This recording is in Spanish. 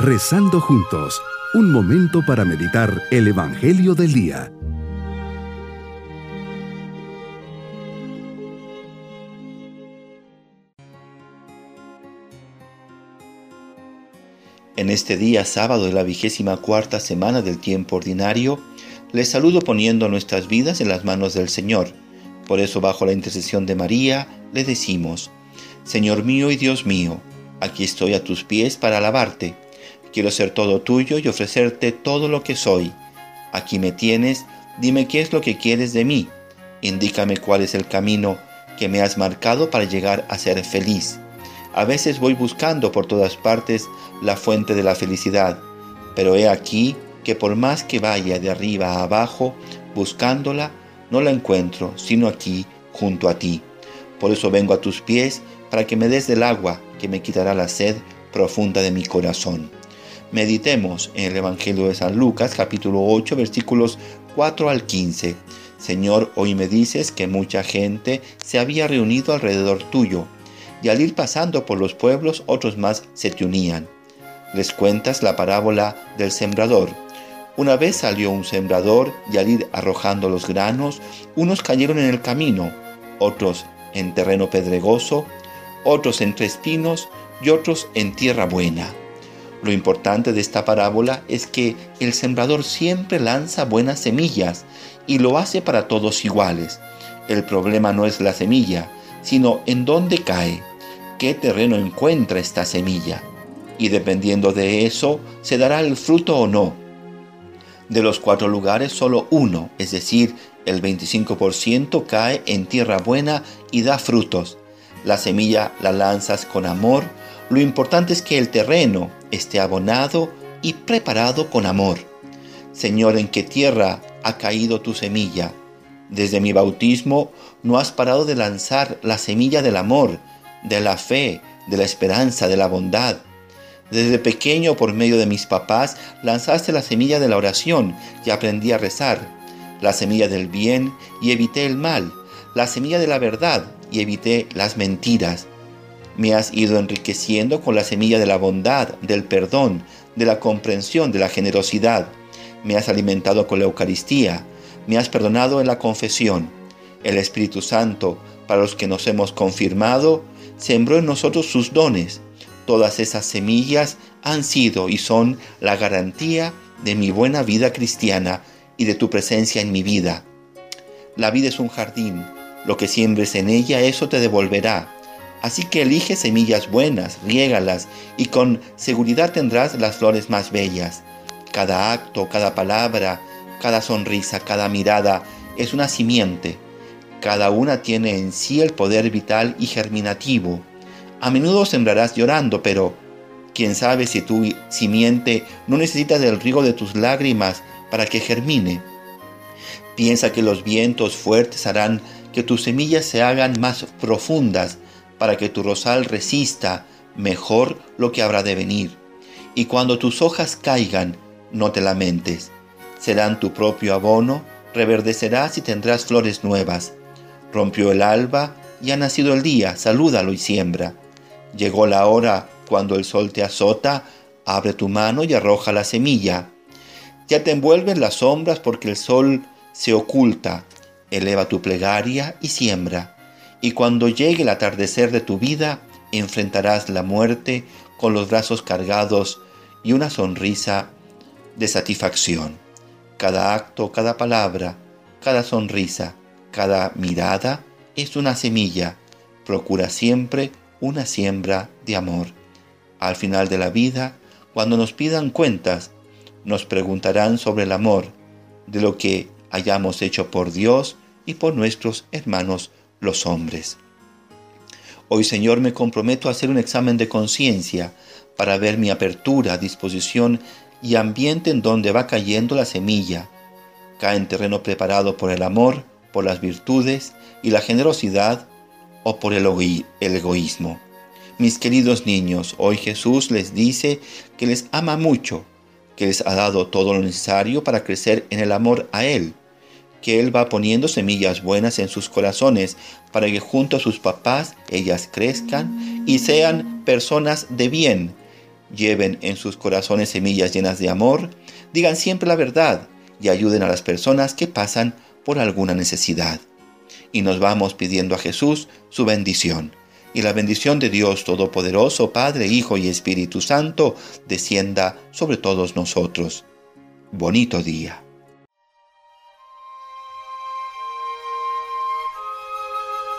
Rezando juntos, un momento para meditar el Evangelio del Día. En este día sábado de la vigésima cuarta semana del tiempo ordinario, les saludo poniendo nuestras vidas en las manos del Señor. Por eso, bajo la intercesión de María, le decimos, Señor mío y Dios mío, aquí estoy a tus pies para alabarte Quiero ser todo tuyo y ofrecerte todo lo que soy. Aquí me tienes, dime qué es lo que quieres de mí. Indícame cuál es el camino que me has marcado para llegar a ser feliz. A veces voy buscando por todas partes la fuente de la felicidad, pero he aquí que por más que vaya de arriba a abajo buscándola, no la encuentro, sino aquí, junto a ti. Por eso vengo a tus pies para que me des del agua que me quitará la sed profunda de mi corazón. Meditemos en el Evangelio de San Lucas capítulo 8 versículos 4 al 15. Señor, hoy me dices que mucha gente se había reunido alrededor tuyo, y al ir pasando por los pueblos otros más se te unían. Les cuentas la parábola del sembrador. Una vez salió un sembrador y al ir arrojando los granos, unos cayeron en el camino, otros en terreno pedregoso, otros entre espinos y otros en tierra buena lo importante de esta parábola es que el sembrador siempre lanza buenas semillas y lo hace para todos iguales. El problema no es la semilla, sino en dónde cae, qué terreno encuentra esta semilla. Y dependiendo de eso, se dará el fruto o no. De los cuatro lugares, solo uno, es decir, el 25% cae en tierra buena y da frutos. La semilla la lanzas con amor, lo importante es que el terreno esté abonado y preparado con amor. Señor, ¿en qué tierra ha caído tu semilla? Desde mi bautismo no has parado de lanzar la semilla del amor, de la fe, de la esperanza, de la bondad. Desde pequeño, por medio de mis papás, lanzaste la semilla de la oración y aprendí a rezar, la semilla del bien y evité el mal, la semilla de la verdad y evité las mentiras. Me has ido enriqueciendo con la semilla de la bondad, del perdón, de la comprensión, de la generosidad. Me has alimentado con la Eucaristía. Me has perdonado en la confesión. El Espíritu Santo, para los que nos hemos confirmado, sembró en nosotros sus dones. Todas esas semillas han sido y son la garantía de mi buena vida cristiana y de tu presencia en mi vida. La vida es un jardín. Lo que siembres en ella, eso te devolverá. Así que elige semillas buenas, riégalas y con seguridad tendrás las flores más bellas. Cada acto, cada palabra, cada sonrisa, cada mirada es una simiente. Cada una tiene en sí el poder vital y germinativo. A menudo sembrarás llorando, pero quién sabe si tu simiente no necesita del riego de tus lágrimas para que germine. Piensa que los vientos fuertes harán que tus semillas se hagan más profundas, para que tu rosal resista mejor lo que habrá de venir. Y cuando tus hojas caigan, no te lamentes. Serán tu propio abono, reverdecerás y tendrás flores nuevas. Rompió el alba y ha nacido el día, salúdalo y siembra. Llegó la hora cuando el sol te azota, abre tu mano y arroja la semilla. Ya te envuelven las sombras porque el sol se oculta. Eleva tu plegaria y siembra y cuando llegue el atardecer de tu vida, enfrentarás la muerte con los brazos cargados y una sonrisa de satisfacción. Cada acto, cada palabra, cada sonrisa, cada mirada es una semilla. Procura siempre una siembra de amor. Al final de la vida, cuando nos pidan cuentas, nos preguntarán sobre el amor, de lo que hayamos hecho por Dios y por nuestros hermanos los hombres. Hoy, Señor, me comprometo a hacer un examen de conciencia para ver mi apertura, disposición y ambiente en donde va cayendo la semilla. Cae en terreno preparado por el amor, por las virtudes y la generosidad o por el, egoísmo. Mis queridos niños, hoy Jesús les dice que les ama mucho, que les ha dado todo lo necesario para crecer en el amor a Él que Él va poniendo semillas buenas en sus corazones para que junto a sus papás ellas crezcan y sean personas de bien lleven en sus corazones semillas llenas de amor, digan siempre la verdad y ayuden a las personas que pasan por alguna necesidad. Y nos vamos pidiendo a Jesús su bendición. Y la bendición de Dios Todopoderoso, Padre, Hijo y Espíritu Santo, descienda sobre todos nosotros. Bonito día.